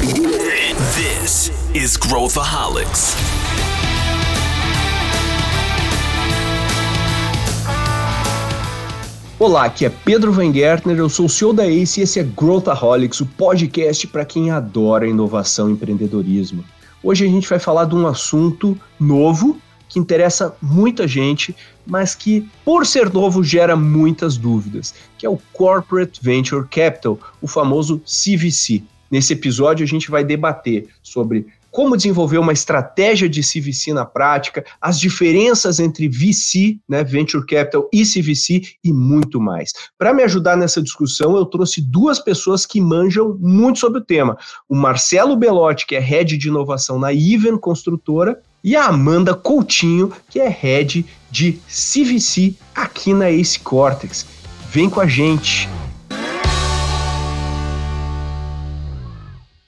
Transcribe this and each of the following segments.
This is Growthaholics. Olá, aqui é Pedro Van Gertner, eu sou o CEO da ACE e esse é Growthaholics, o podcast para quem adora inovação e empreendedorismo. Hoje a gente vai falar de um assunto novo que interessa muita gente, mas que, por ser novo, gera muitas dúvidas, que é o Corporate Venture Capital, o famoso CVC. Nesse episódio, a gente vai debater sobre como desenvolver uma estratégia de CVC na prática, as diferenças entre VC, né, Venture Capital e CVC e muito mais. Para me ajudar nessa discussão, eu trouxe duas pessoas que manjam muito sobre o tema. O Marcelo Belotti, que é Head de Inovação na Even Construtora, e a Amanda Coutinho, que é Head de CVC aqui na Ace Cortex. Vem com a gente!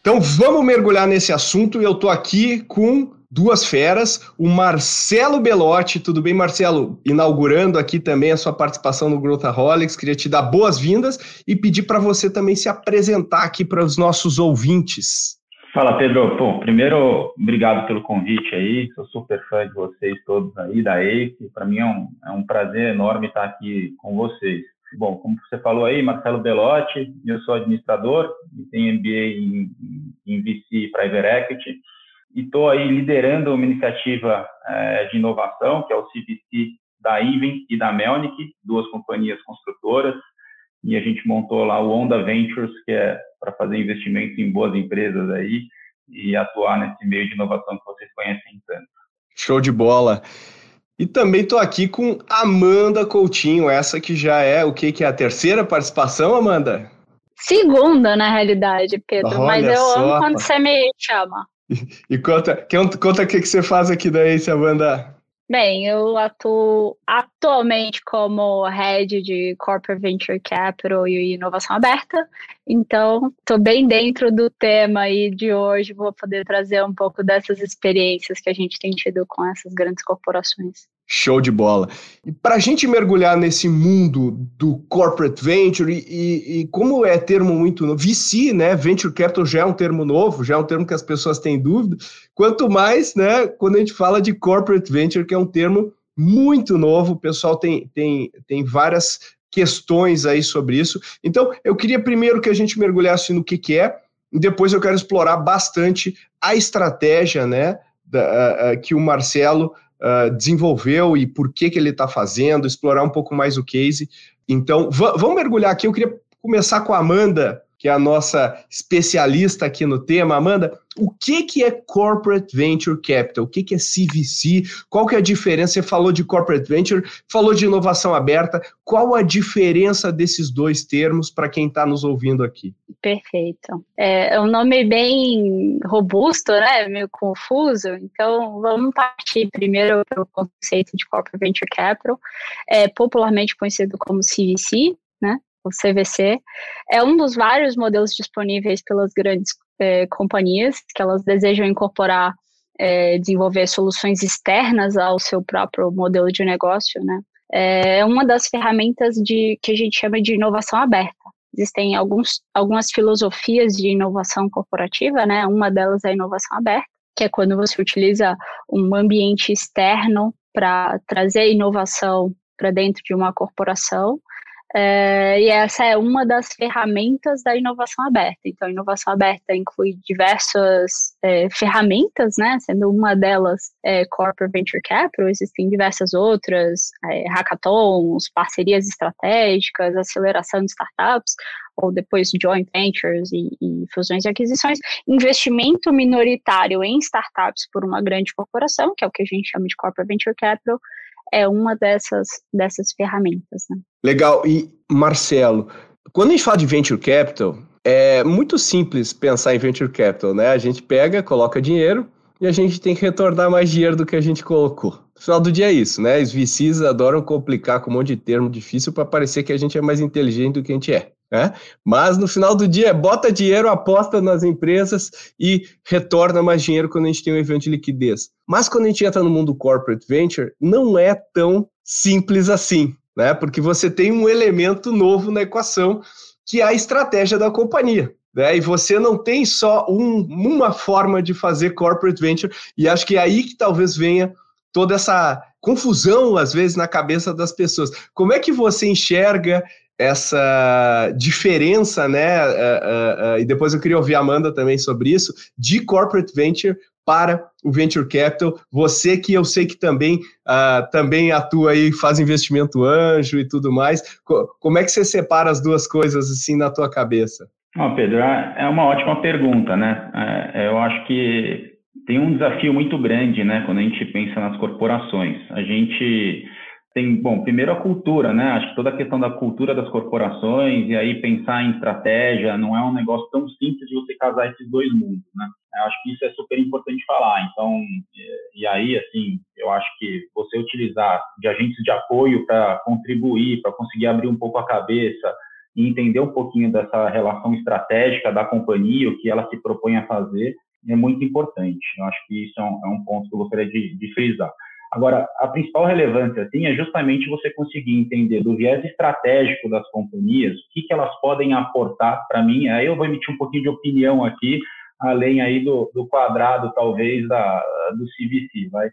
Então vamos mergulhar nesse assunto e eu tô aqui com duas feras, o Marcelo Belotti, tudo bem, Marcelo? Inaugurando aqui também a sua participação no Growthaholics, queria te dar boas-vindas e pedir para você também se apresentar aqui para os nossos ouvintes. Fala, Pedro. Bom, primeiro, obrigado pelo convite aí. Sou super fã de vocês todos aí, da ACE. Para mim é um, é um prazer enorme estar aqui com vocês. Bom, como você falou aí, Marcelo Belotti, eu sou administrador e tenho MBA em, em VC Private Equity e estou aí liderando uma iniciativa é, de inovação, que é o CVC da Even e da Melnick, duas companhias construtoras, e a gente montou lá o Onda Ventures, que é para fazer investimentos em boas empresas aí e atuar nesse meio de inovação que vocês conhecem tanto. Show de bola! E também estou aqui com Amanda Coutinho, essa que já é o que, que é a terceira participação, Amanda? Segunda, na realidade, Pedro, Olha mas eu só, amo quando você me chama. E, e conta, conta o que, que você faz aqui da Ace, Amanda. Bem, eu atuo atualmente como head de Corporate Venture Capital e inovação aberta, então estou bem dentro do tema aí de hoje, vou poder trazer um pouco dessas experiências que a gente tem tido com essas grandes corporações. Show de bola. E para a gente mergulhar nesse mundo do corporate venture, e, e, e, como é termo muito novo, VC, né? Venture capital já é um termo novo, já é um termo que as pessoas têm dúvida. Quanto mais, né, quando a gente fala de corporate venture, que é um termo muito novo, o pessoal tem, tem, tem várias questões aí sobre isso. Então, eu queria primeiro que a gente mergulhasse no que, que é, e depois eu quero explorar bastante a estratégia, né, da, que o Marcelo uh, desenvolveu e por que, que ele está fazendo, explorar um pouco mais o case. Então, vamos mergulhar aqui. Eu queria começar com a Amanda, que é a nossa especialista aqui no tema. Amanda, o que, que é Corporate Venture Capital? O que, que é CVC? Qual que é a diferença? Você falou de Corporate Venture, falou de inovação aberta. Qual a diferença desses dois termos para quem está nos ouvindo aqui? Perfeito. É, é um nome bem robusto, né? Meio confuso. Então, vamos partir primeiro pelo conceito de Corporate Venture Capital, é popularmente conhecido como CVC, né? O CVC, é um dos vários modelos disponíveis pelas grandes é, companhias que elas desejam incorporar, é, desenvolver soluções externas ao seu próprio modelo de negócio, né? É uma das ferramentas de que a gente chama de inovação aberta. Existem alguns, algumas filosofias de inovação corporativa, né? Uma delas é a inovação aberta, que é quando você utiliza um ambiente externo para trazer inovação para dentro de uma corporação é, e essa é uma das ferramentas da inovação aberta. Então, a inovação aberta inclui diversas é, ferramentas, né? Sendo uma delas é, Corporate Venture Capital, existem diversas outras, é, hackathons, parcerias estratégicas, aceleração de startups, ou depois joint ventures e, e fusões e aquisições, investimento minoritário em startups por uma grande corporação, que é o que a gente chama de Corporate Venture Capital, é uma dessas, dessas ferramentas. Né? Legal. E, Marcelo, quando a gente fala de venture capital, é muito simples pensar em venture capital, né? A gente pega, coloca dinheiro e a gente tem que retornar mais dinheiro do que a gente colocou. No final do dia é isso, né? Os VCs adoram complicar com um monte de termo difícil para parecer que a gente é mais inteligente do que a gente é. Né? Mas no final do dia, bota dinheiro, aposta nas empresas e retorna mais dinheiro quando a gente tem um evento de liquidez. Mas quando a gente entra no mundo corporate venture, não é tão simples assim, né? Porque você tem um elemento novo na equação que é a estratégia da companhia. Né? E você não tem só um, uma forma de fazer corporate venture, e acho que é aí que talvez venha toda essa confusão, às vezes, na cabeça das pessoas. Como é que você enxerga essa diferença, né? Uh, uh, uh, e depois eu queria ouvir a Amanda também sobre isso, de corporate venture para o venture capital. Você que eu sei que também também atua aí, faz investimento anjo e tudo mais. Co como é que você separa as duas coisas assim na tua cabeça? Oh, Pedro, é, é uma ótima pergunta, né? É, eu acho que tem um desafio muito grande, né, quando a gente pensa nas corporações. A gente tem, bom, primeiro a cultura, né? Acho que toda a questão da cultura das corporações e aí pensar em estratégia não é um negócio tão simples de você casar esses dois mundos, né? Eu acho que isso é super importante falar. Então, e aí, assim, eu acho que você utilizar de agentes de apoio para contribuir, para conseguir abrir um pouco a cabeça e entender um pouquinho dessa relação estratégica da companhia, o que ela se propõe a fazer, é muito importante. Eu acho que isso é um, é um ponto que eu gostaria de, de frisar. Agora, a principal relevância assim, é justamente você conseguir entender do viés estratégico das companhias, o que, que elas podem aportar para mim. Aí eu vou emitir um pouquinho de opinião aqui, além aí do, do quadrado, talvez, da, do CVC, vai?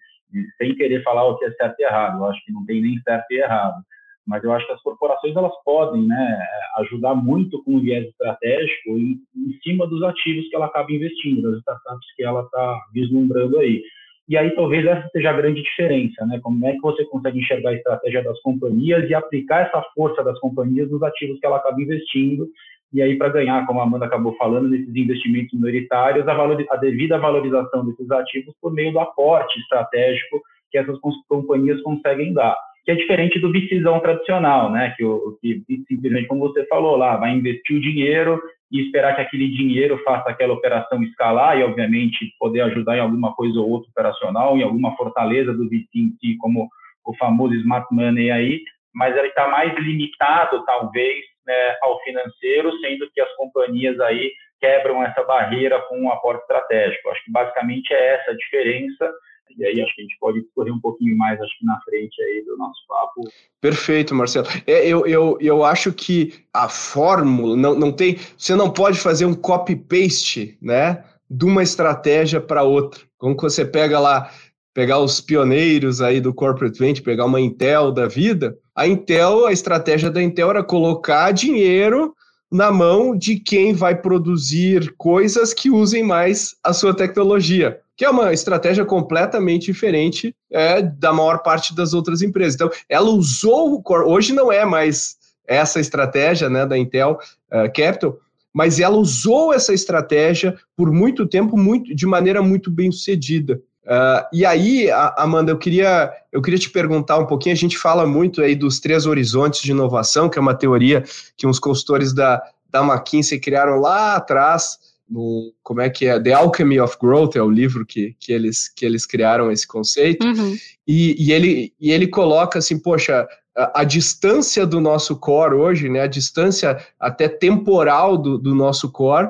sem querer falar o que é certo e errado. Eu acho que não tem nem certo e errado. Mas eu acho que as corporações elas podem né, ajudar muito com o viés estratégico em, em cima dos ativos que ela acaba investindo, das startups que ela está vislumbrando aí. E aí talvez essa seja a grande diferença, né? Como é que você consegue enxergar a estratégia das companhias e aplicar essa força das companhias nos ativos que ela acaba investindo e aí para ganhar, como a Amanda acabou falando, nesses investimentos minoritários, a, valor, a devida valorização desses ativos por meio do aporte estratégico que essas companhias conseguem dar que é diferente do visão tradicional, né? Que, que simplesmente, como você falou lá, vai investir o dinheiro e esperar que aquele dinheiro faça aquela operação escalar e, obviamente, poder ajudar em alguma coisa ou outra operacional, em alguma fortaleza do VC em si, como o famoso smart money aí, mas ele está mais limitado, talvez, né, ao financeiro, sendo que as companhias aí quebram essa barreira com um aporte estratégico. Acho que basicamente é essa a diferença e aí acho que a gente pode correr um pouquinho mais, acho que na frente aí do nosso papo. Perfeito, Marcelo. É, eu, eu, eu acho que a fórmula não, não tem. Você não pode fazer um copy-paste, né? De uma estratégia para outra. Como que você pega lá, pegar os pioneiros aí do corporate venture, pegar uma Intel da vida. A Intel, a estratégia da Intel era colocar dinheiro na mão de quem vai produzir coisas que usem mais a sua tecnologia que é uma estratégia completamente diferente é, da maior parte das outras empresas. Então, ela usou o Core, hoje não é mais essa estratégia né, da Intel uh, Capital, mas ela usou essa estratégia por muito tempo, muito, de maneira muito bem sucedida. Uh, e aí, Amanda, eu queria, eu queria te perguntar um pouquinho. A gente fala muito aí dos três horizontes de inovação, que é uma teoria que uns consultores da, da McKinsey criaram lá atrás no como é que é The Alchemy of Growth é o livro que, que, eles, que eles criaram esse conceito uhum. e, e, ele, e ele coloca assim poxa a, a, distância do nosso core hoje né a distância até temporal do, do nosso core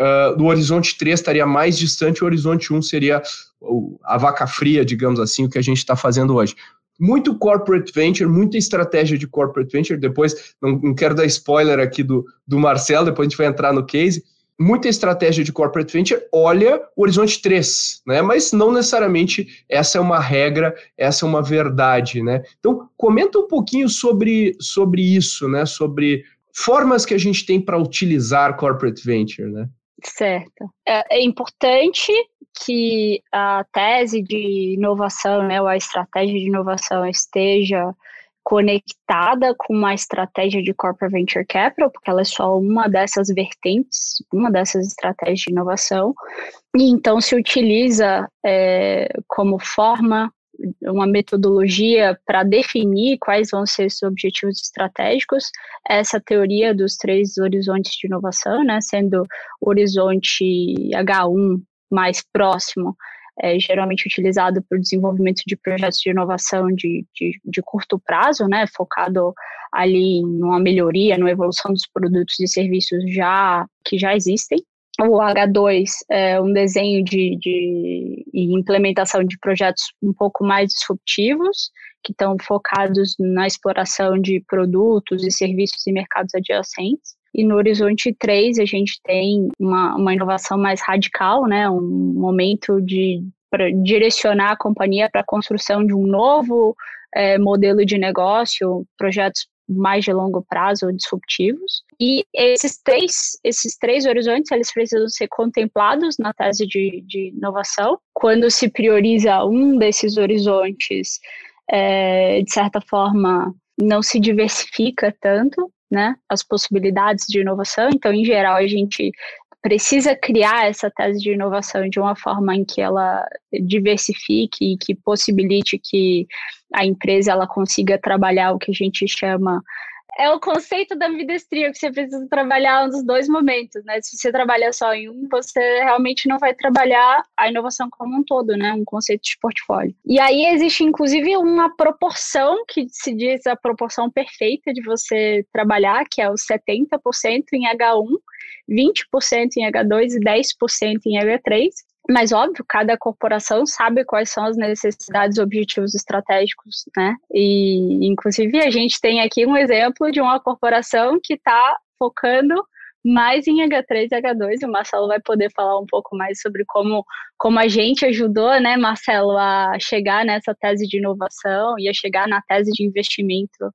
uh, do horizonte 3 estaria mais distante o horizonte 1 seria a vaca fria digamos assim o que a gente está fazendo hoje muito corporate venture, muita estratégia de corporate venture. Depois, não, não quero dar spoiler aqui do, do Marcelo, depois a gente vai entrar no case, muita estratégia de corporate venture olha o horizonte 3, né? Mas não necessariamente essa é uma regra, essa é uma verdade, né? Então, comenta um pouquinho sobre, sobre isso, né? Sobre formas que a gente tem para utilizar corporate venture, né? Certo. É, é, importante que a tese de inovação, né, ou a estratégia de inovação esteja conectada com uma estratégia de corporate venture capital, porque ela é só uma dessas vertentes, uma dessas estratégias de inovação, e então se utiliza é, como forma uma metodologia para definir quais vão ser os objetivos estratégicos, essa teoria dos três horizontes de inovação, né, sendo o horizonte H1 mais próximo é geralmente utilizado para o desenvolvimento de projetos de inovação de, de, de, curto prazo, né, focado ali numa melhoria, numa evolução dos produtos e serviços já que já existem. O H2 é um desenho de, de implementação de projetos um pouco mais disruptivos, que estão focados na exploração de produtos e serviços em mercados adjacentes. E no horizonte 3 a gente tem uma, uma inovação mais radical, né, um momento de direcionar a companhia para a construção de um novo é, modelo de negócio, projetos mais de longo prazo, disruptivos. E esses três, esses três horizontes, eles precisam ser contemplados na tese de, de inovação. Quando se prioriza um desses horizontes, é, de certa forma, não se diversifica tanto, né, as possibilidades de inovação. Então, em geral, a gente precisa criar essa tese de inovação de uma forma em que ela diversifique e que possibilite que a empresa ela consiga trabalhar o que a gente chama é o conceito da ambidestria, que você precisa trabalhar nos dois momentos, né? Se você trabalha só em um, você realmente não vai trabalhar a inovação como um todo, né? Um conceito de portfólio. E aí existe, inclusive, uma proporção que se diz a proporção perfeita de você trabalhar, que é o 70% em H1, 20% em H2 e 10% em H3. Mas, óbvio, cada corporação sabe quais são as necessidades objetivos estratégicos, né? E, inclusive, a gente tem aqui um exemplo de uma corporação que está focando mais em H3 e H2, e o Marcelo vai poder falar um pouco mais sobre como, como a gente ajudou, né, Marcelo, a chegar nessa tese de inovação e a chegar na tese de investimento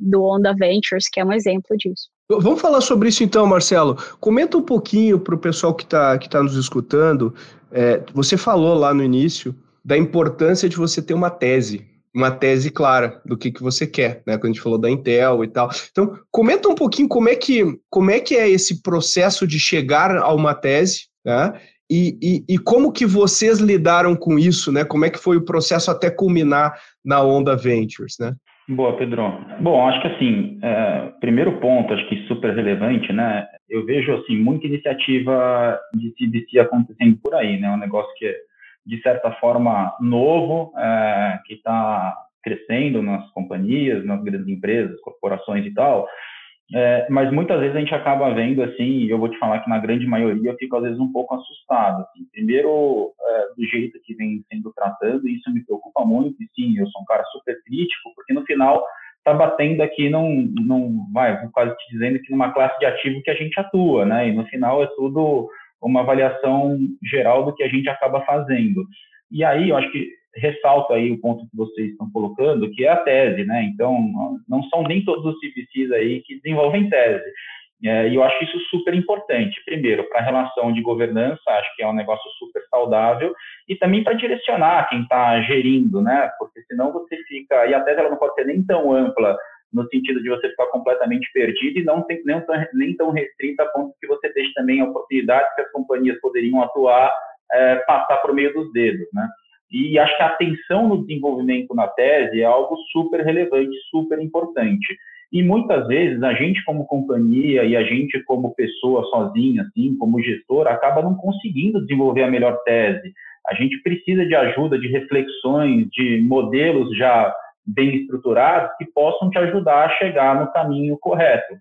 do Onda Ventures, que é um exemplo disso. Vamos falar sobre isso então, Marcelo. Comenta um pouquinho para o pessoal que está que tá nos escutando. É, você falou lá no início da importância de você ter uma tese, uma tese clara do que, que você quer, né? Quando a gente falou da Intel e tal. Então, comenta um pouquinho como é que, como é, que é esse processo de chegar a uma tese, né? E, e, e, como que vocês lidaram com isso, né? Como é que foi o processo até culminar na Onda Ventures, né? Boa, Pedro. Bom, acho que assim, é, primeiro ponto, acho que super relevante, né? Eu vejo assim muita iniciativa de CDC acontecendo por aí, né? Um negócio que é de certa forma novo, é, que está crescendo nas companhias, nas grandes empresas, corporações e tal. É, mas muitas vezes a gente acaba vendo assim, eu vou te falar que na grande maioria eu fico às vezes um pouco assustado. Assim. Primeiro, é, do jeito que vem sendo tratado, e isso me preocupa muito, e sim, eu sou um cara super crítico, porque no final está batendo aqui num, num, vai, quase te dizendo que numa classe de ativo que a gente atua, né? E no final é tudo uma avaliação geral do que a gente acaba fazendo. E aí, eu acho que ressalto aí o ponto que vocês estão colocando, que é a tese, né? Então, não são nem todos os CPCs aí que desenvolvem tese. É, e eu acho isso super importante. Primeiro, para a relação de governança, acho que é um negócio super saudável, e também para direcionar quem está gerindo, né? Porque senão você fica. E a tese ela não pode ser nem tão ampla no sentido de você ficar completamente perdido e não tem, nem, tão, nem tão restrita a ponto que você deixe também a oportunidade que as companhias poderiam atuar, é, passar por meio dos dedos, né? E acho que a atenção no desenvolvimento na tese é algo super relevante, super importante. E muitas vezes a gente como companhia e a gente como pessoa sozinha, assim, como gestor, acaba não conseguindo desenvolver a melhor tese. A gente precisa de ajuda, de reflexões, de modelos já bem estruturados que possam te ajudar a chegar no caminho correto.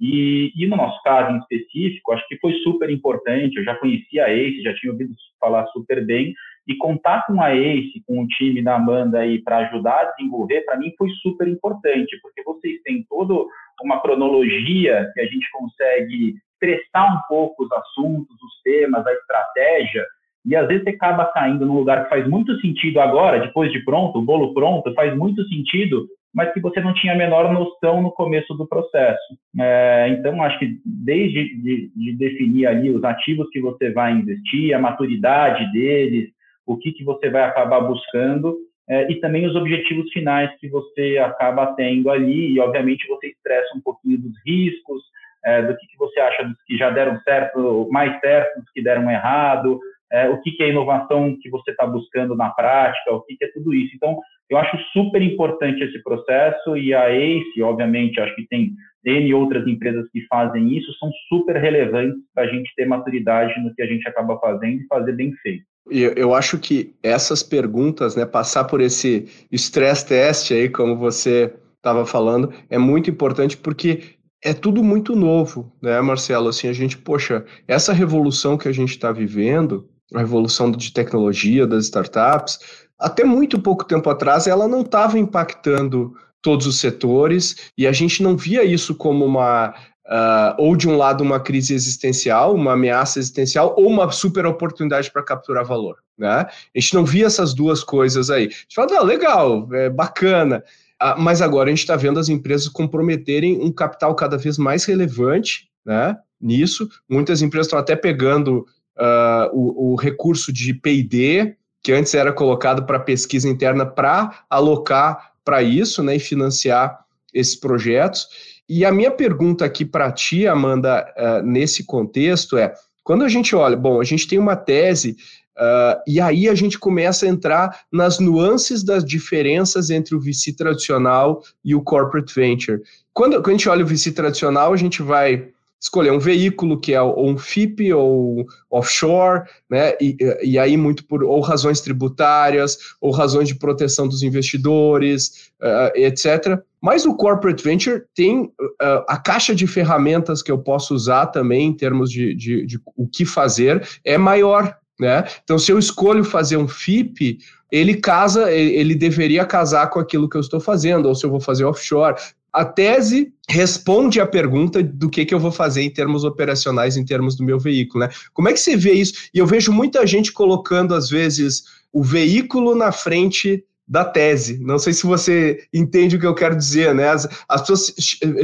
E, e, no nosso caso em específico, acho que foi super importante. Eu já conhecia a ACE, já tinha ouvido falar super bem, e contar com a ACE, com o time da Amanda aí para ajudar a desenvolver, para mim foi super importante, porque vocês têm toda uma cronologia que a gente consegue prestar um pouco os assuntos, os temas, a estratégia, e às vezes você acaba caindo num lugar que faz muito sentido agora, depois de pronto, o bolo pronto, faz muito sentido, mas que você não tinha a menor noção no começo do processo. É, então, acho que desde de, de definir ali os ativos que você vai investir, a maturidade deles, o que, que você vai acabar buscando é, e também os objetivos finais que você acaba tendo ali. E, obviamente, você expressa um pouquinho dos riscos, é, do que, que você acha dos que já deram certo, mais certo, dos que deram errado, é, o que, que é inovação que você está buscando na prática, o que, que é tudo isso. Então, eu acho super importante esse processo e a ACE, obviamente, acho que tem N outras empresas que fazem isso, são super relevantes para a gente ter maturidade no que a gente acaba fazendo e fazer bem feito. Eu, eu acho que essas perguntas, né, passar por esse stress test aí, como você estava falando, é muito importante porque é tudo muito novo, né, Marcelo? Assim, a gente, poxa, essa revolução que a gente está vivendo, a revolução de tecnologia, das startups, até muito pouco tempo atrás, ela não estava impactando todos os setores e a gente não via isso como uma uh, ou de um lado uma crise existencial, uma ameaça existencial, ou uma super oportunidade para capturar valor. Né? A gente não via essas duas coisas aí. A gente fala, legal, é bacana. Uh, mas agora a gente está vendo as empresas comprometerem um capital cada vez mais relevante né, nisso. Muitas empresas estão até pegando uh, o, o recurso de PD, que antes era colocado para pesquisa interna, para alocar para isso né, e financiar esses projetos. E a minha pergunta aqui para ti, Amanda, uh, nesse contexto é: quando a gente olha, bom, a gente tem uma tese, uh, e aí a gente começa a entrar nas nuances das diferenças entre o VC tradicional e o corporate venture. Quando, quando a gente olha o VC tradicional, a gente vai escolher um veículo que é ou um FIP ou offshore, né? E, e aí muito por ou razões tributárias ou razões de proteção dos investidores, uh, etc. Mas o corporate venture tem uh, a caixa de ferramentas que eu posso usar também em termos de, de, de o que fazer é maior, né? Então, se eu escolho fazer um FIP, ele casa, ele deveria casar com aquilo que eu estou fazendo, ou se eu vou fazer offshore a tese responde à pergunta do que, que eu vou fazer em termos operacionais, em termos do meu veículo, né? Como é que você vê isso? E eu vejo muita gente colocando, às vezes, o veículo na frente da tese. Não sei se você entende o que eu quero dizer, né? As, as pessoas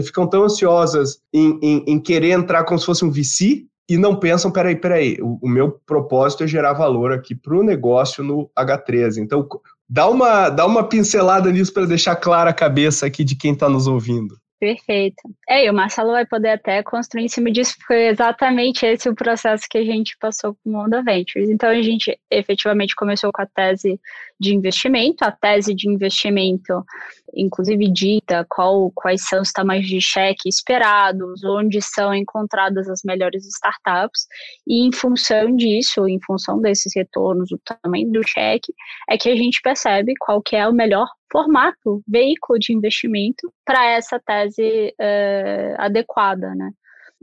ficam tão ansiosas em, em, em, querer entrar como se fosse um VC e não pensam, peraí, peraí, o, o meu propósito é gerar valor aqui para o negócio no H13. Então, Dá uma, dá uma pincelada nisso para deixar clara a cabeça aqui de quem está nos ouvindo. Perfeito. É, e o Marcelo vai poder até construir em cima disso, porque é exatamente esse o processo que a gente passou com o Onda Ventures. Então, a gente efetivamente começou com a tese de investimento, a tese de investimento, inclusive dita qual, quais são os tamanhos de cheque esperados, onde são encontradas as melhores startups, e em função disso, em função desses retornos, o tamanho do cheque, é que a gente percebe qual que é o melhor formato, veículo de investimento para essa tese uh, adequada, né?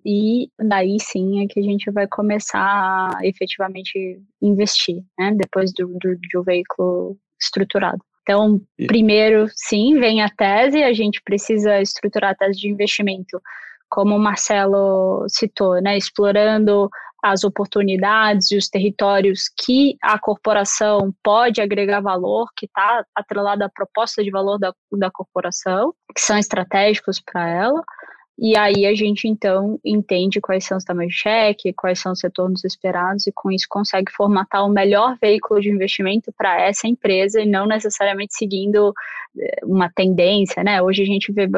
E daí sim é que a gente vai começar a efetivamente investir, né? Depois do, do, do veículo estruturado. Então, primeiro, sim, vem a tese, a gente precisa estruturar a tese de investimento, como o Marcelo citou, né? Explorando as oportunidades e os territórios que a corporação pode agregar valor, que está atrelado à proposta de valor da, da corporação, que são estratégicos para ela. E aí a gente então entende quais são os tamanhos de cheque, quais são os retornos esperados e com isso consegue formatar o melhor veículo de investimento para essa empresa e não necessariamente seguindo eh, uma tendência, né? Hoje a gente vê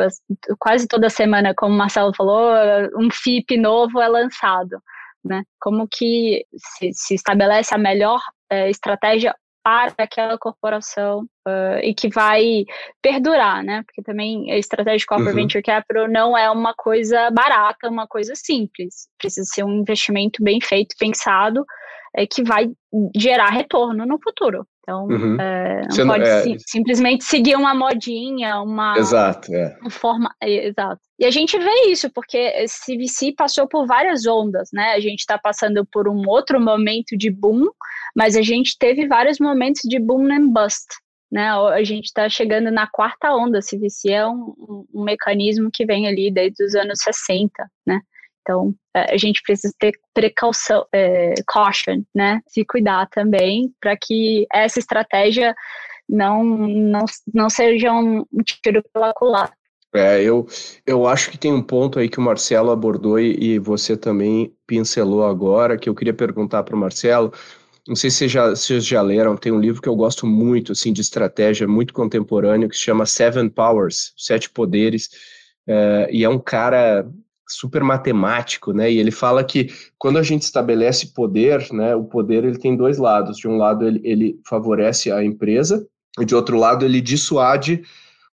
quase toda semana, como o Marcelo falou, um FIP novo é lançado né? Como que se, se estabelece a melhor é, estratégia para aquela corporação uh, e que vai perdurar, né? Porque também a estratégia de corporate uhum. venture capital não é uma coisa barata, uma coisa simples. Precisa ser um investimento bem feito, pensado, é, que vai gerar retorno no futuro. Então, uhum. é, não Você pode é... sim, simplesmente seguir uma modinha, uma. Exato, é. Uma forma. Exato. E a gente vê isso, porque esse VC passou por várias ondas, né? A gente está passando por um outro momento de boom, mas a gente teve vários momentos de boom and bust. Né, a gente está chegando na quarta onda. CVC é um, um, um mecanismo que vem ali desde os anos 60, né? Então, é, a gente precisa ter precaução, é, caution, né? Se cuidar também para que essa estratégia não, não, não seja um tiro pela culatra. É, eu, eu acho que tem um ponto aí que o Marcelo abordou e, e você também pincelou agora, que eu queria perguntar para o Marcelo. Não sei se vocês já, se já leram, tem um livro que eu gosto muito, assim, de estratégia, muito contemporâneo, que se chama Seven Powers, Sete Poderes, é, e é um cara super matemático, né? E ele fala que quando a gente estabelece poder, né, o poder ele tem dois lados. De um lado ele, ele favorece a empresa e de outro lado ele dissuade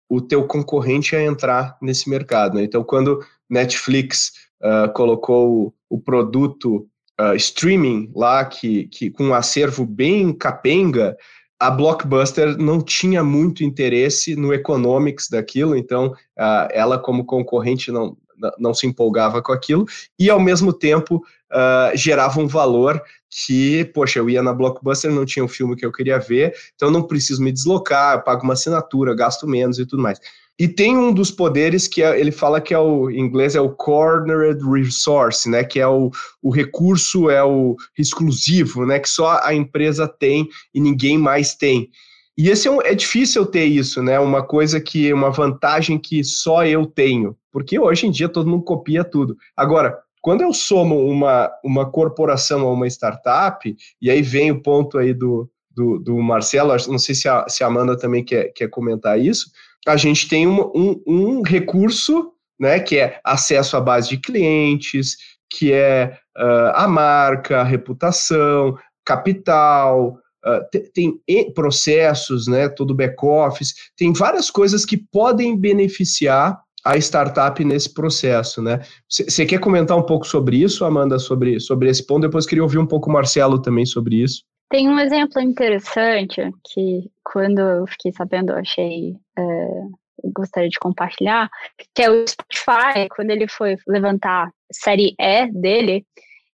o teu concorrente a entrar nesse mercado. Né? Então, quando Netflix uh, colocou o, produto uh, streaming lá, que, que com um acervo bem capenga, a Blockbuster não tinha muito interesse no economics daquilo, então uh, ela como concorrente não, não se empolgava com aquilo, e ao mesmo tempo uh, gerava um valor que, poxa, eu ia na Blockbuster, não tinha o um filme que eu queria ver, então não preciso me deslocar, pago uma assinatura, gasto menos e tudo mais. E tem um dos poderes que é, ele fala que é o em inglês é o cornered resource, né? Que é o, o recurso é o exclusivo, né? Que só a empresa tem e ninguém mais tem. E esse é, um, é difícil ter isso, né? Uma coisa que, uma vantagem que só eu tenho, porque hoje em dia todo mundo copia tudo. Agora, quando eu somo uma, uma corporação a uma startup, e aí vem o ponto aí do, do, do Marcelo, não sei se a, se a Amanda também quer, quer comentar isso, a gente tem um, um, um recurso, né, que é acesso à base de clientes, que é uh, a marca, a reputação, capital, ah, tem, processos, né, todo back-office, tem várias coisas que podem beneficiar a startup nesse processo, né? Você quer comentar um pouco sobre isso, Amanda, sobre, sobre esse ponto? Depois queria ouvir um pouco o Marcelo também sobre isso. Tem um exemplo interessante que, quando eu fiquei sabendo, eu achei. Eu gostaria de compartilhar, que é o Spotify, quando ele foi levantar série E dele,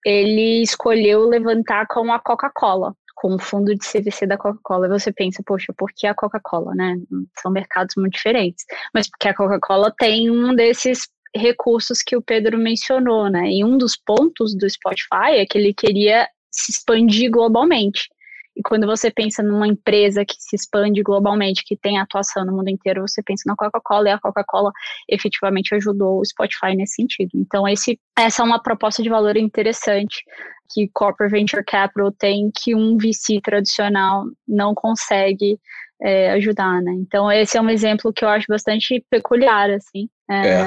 ele escolheu levantar com a Coca-Cola com o fundo de CVC da Coca-Cola, você pensa, poxa, por que a Coca-Cola, né? São mercados muito diferentes. Mas porque a Coca-Cola tem um desses recursos que o Pedro mencionou, né? E um dos pontos do Spotify é que ele queria se expandir globalmente. E quando você pensa numa empresa que se expande globalmente, que tem atuação no mundo inteiro, você pensa na Coca-Cola e a Coca-Cola efetivamente ajudou o Spotify nesse sentido. Então, esse, essa é uma proposta de valor interessante que Corporate Venture Capital tem que um VC tradicional não consegue é, ajudar, né? Então esse é um exemplo que eu acho bastante peculiar, assim, é,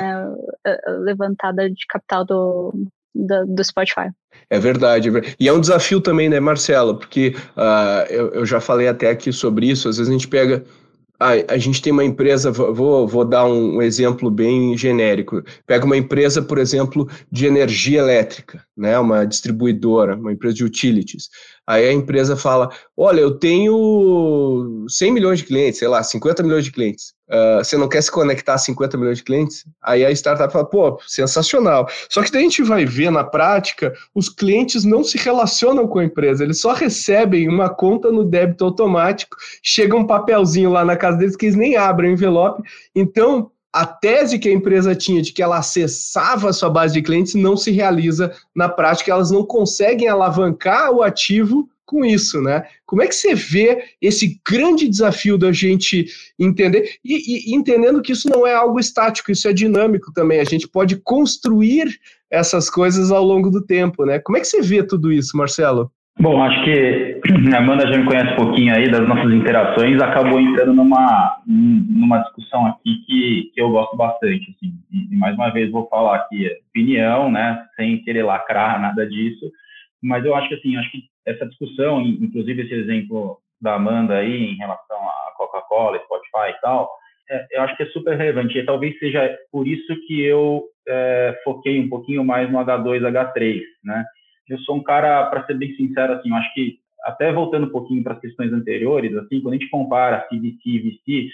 é. levantada de capital do, do, do Spotify. É verdade, e é um desafio também, né, Marcelo? Porque uh, eu, eu já falei até aqui sobre isso. Às vezes a gente pega a, gente tem uma empresa, vou, vou dar um exemplo bem genérico. Pega uma empresa, por exemplo, de energia elétrica, né, uma distribuidora, uma empresa de utilities. Aí a empresa fala: Olha, eu tenho 100 milhões de clientes, sei lá, 50 milhões de clientes. Uh, você não quer se conectar a 50 milhões de clientes? Aí a startup fala: Pô, sensacional. Só que daí a gente vai ver na prática, os clientes não se relacionam com a empresa, eles só recebem uma conta no débito automático, chega um papelzinho lá na casa deles que eles nem abrem o envelope. Então, a tese que a empresa tinha de que ela acessava a sua base de clientes não se realiza na prática, elas não conseguem alavancar o ativo com isso, né? Como é que você vê esse grande desafio da gente entender e, e, entendendo que isso não é algo estático, isso é dinâmico também. A gente pode construir essas coisas ao longo do tempo, né? Como é que você vê tudo isso, Marcelo? Bom, acho que a Amanda já me conhece um pouquinho aí das nossas interações, acabou entrando numa, numa discussão aqui que, que eu gosto bastante, assim, e, mais uma vez vou falar aqui opinião, né, sem querer lacrar nada disso, mas eu acho que assim, acho que essa discussão, inclusive esse exemplo da Amanda aí em relação a Coca-Cola, Spotify e tal, é, eu acho que é super relevante. E talvez seja por isso que eu é, foquei um pouquinho mais no H2, H3, né, eu sou um cara, para ser bem sincero, assim, eu acho que até voltando um pouquinho para as questões anteriores, assim, quando a gente compara CVC e VC,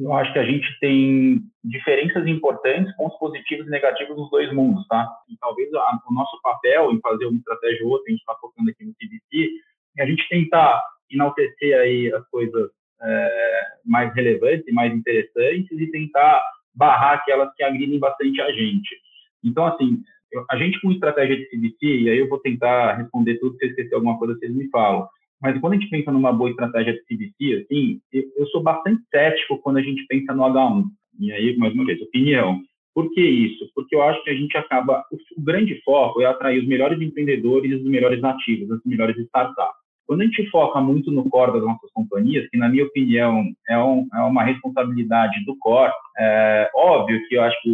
eu acho que a gente tem diferenças importantes, pontos positivos e negativos nos dois mundos, tá? E talvez a, o nosso papel em fazer uma estratégia ou outra, a gente está focando aqui no CVC, é a gente tentar enaltecer aí as coisas é, mais relevantes e mais interessantes e tentar barrar aquelas que agridem bastante a gente. Então, assim, a gente com estratégia de CVC, e aí eu vou tentar responder tudo, se eu esquecer alguma coisa, vocês me falam. Mas quando a gente pensa numa boa estratégia de CVC, assim, eu sou bastante cético quando a gente pensa no H1. E aí, mais uma vez, opinião. Por que isso? Porque eu acho que a gente acaba. O grande foco é atrair os melhores empreendedores os melhores nativos, as melhores startups. Quando a gente foca muito no core das nossas companhias, que na minha opinião é, um, é uma responsabilidade do core, é óbvio que eu acho que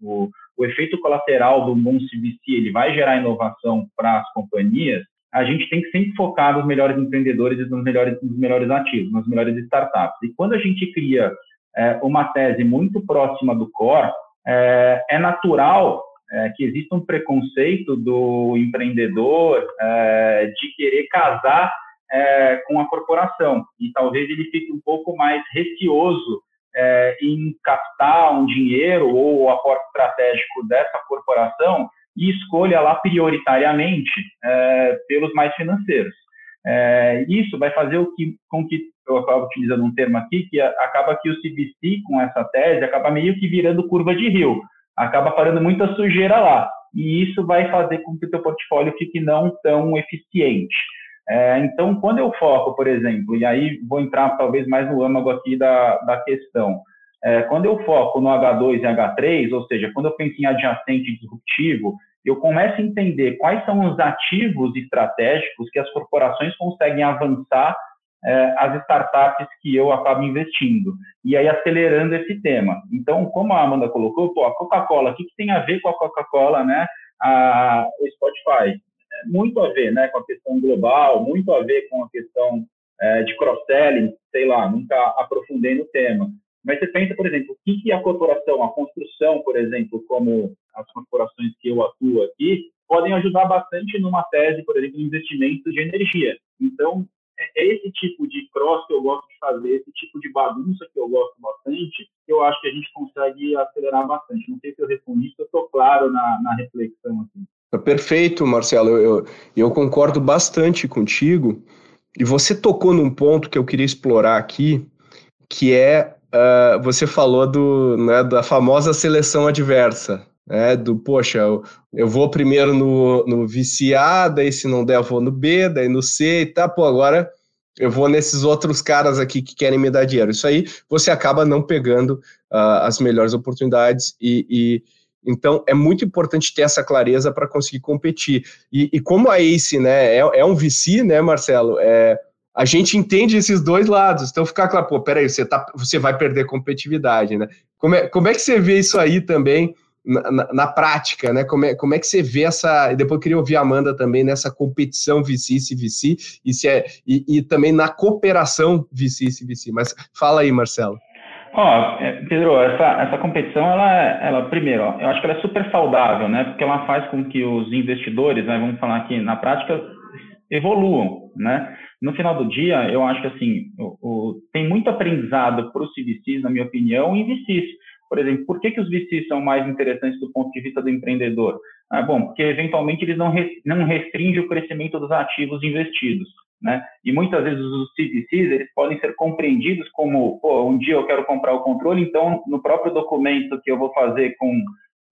o, o o efeito colateral do bom CVC ele vai gerar inovação para as companhias, a gente tem que sempre focar nos melhores empreendedores e nos melhores, nos melhores ativos, nas melhores startups. E quando a gente cria é, uma tese muito próxima do core, é, é natural é, que exista um preconceito do empreendedor é, de querer casar é, com a corporação. E talvez ele fique um pouco mais receoso é, em captar um dinheiro ou o aporte estratégico dessa corporação e escolha lá prioritariamente é, pelos mais financeiros. É, isso vai fazer o que, com que, eu acabo utilizando um termo aqui, que acaba que o CVC, com essa tese, acaba meio que virando curva de rio, acaba parando muita sujeira lá, e isso vai fazer com que o teu portfólio fique não tão eficiente. É, então, quando eu foco, por exemplo, e aí vou entrar talvez mais no âmago aqui da, da questão, é, quando eu foco no H2 e H3, ou seja, quando eu penso em adjacente disruptivo, eu começo a entender quais são os ativos estratégicos que as corporações conseguem avançar é, as startups que eu acabo investindo. E aí acelerando esse tema. Então, como a Amanda colocou, pô, a Coca-Cola, o que, que, tem a ver com a Coca-Cola, né? A, o Spotify. Muito a ver né, com a questão global, muito a ver com a questão é, de cross-selling, sei lá, nunca aprofundei no tema. Mas você pensa, por exemplo, o que, que a corporação, a construção, por exemplo, como as corporações que eu atuo aqui, podem ajudar bastante numa tese, por exemplo, de investimento de energia. Então, é, é esse tipo de cross que eu gosto de fazer, esse tipo de bagunça que eu gosto bastante, eu acho que a gente consegue acelerar bastante. Não sei se eu respondi isso, eu estou claro na, na reflexão aqui. Tá perfeito, Marcelo. Eu, eu, eu concordo bastante contigo. E você tocou num ponto que eu queria explorar aqui, que é uh, você falou do, né, da famosa seleção adversa, né, do, poxa, eu, eu vou primeiro no, no VCA, daí se não der eu vou no B, daí no C e tá, pô, agora eu vou nesses outros caras aqui que querem me dar dinheiro. Isso aí você acaba não pegando uh, as melhores oportunidades e, e, então é muito importante ter essa clareza para conseguir competir. E, e, como a ACE né, é, é um VC, né, Marcelo? É, a gente entende esses dois lados. Então ficar claro, pô, peraí, você, tá, você vai perder competitividade, né? Como é, como é que você vê isso aí também na, na, na prática, né? Como é, como é que você vê essa. E depois eu queria ouvir a Amanda também nessa competição VC-VC e, se é, e, e também na cooperação VC-VC. Mas fala aí, Marcelo. Ó, oh, Pedro, essa, essa competição, ela, ela primeiro, ó, eu acho que ela é super saudável, né? Porque ela faz com que os investidores, né, vamos falar aqui na prática, evoluam, né? no final do dia, eu acho que assim, o, o, tem muito aprendizado para os CVCs, na minha opinião, em VCs. Por exemplo, por que, que os VCs são mais interessantes do ponto de vista do empreendedor? Ah, bom, porque eventualmente eles não, não restringem o crescimento dos ativos investidos. Né? E muitas vezes os CVCs eles podem ser compreendidos como, pô, um dia eu quero comprar o controle, então no próprio documento que eu vou fazer com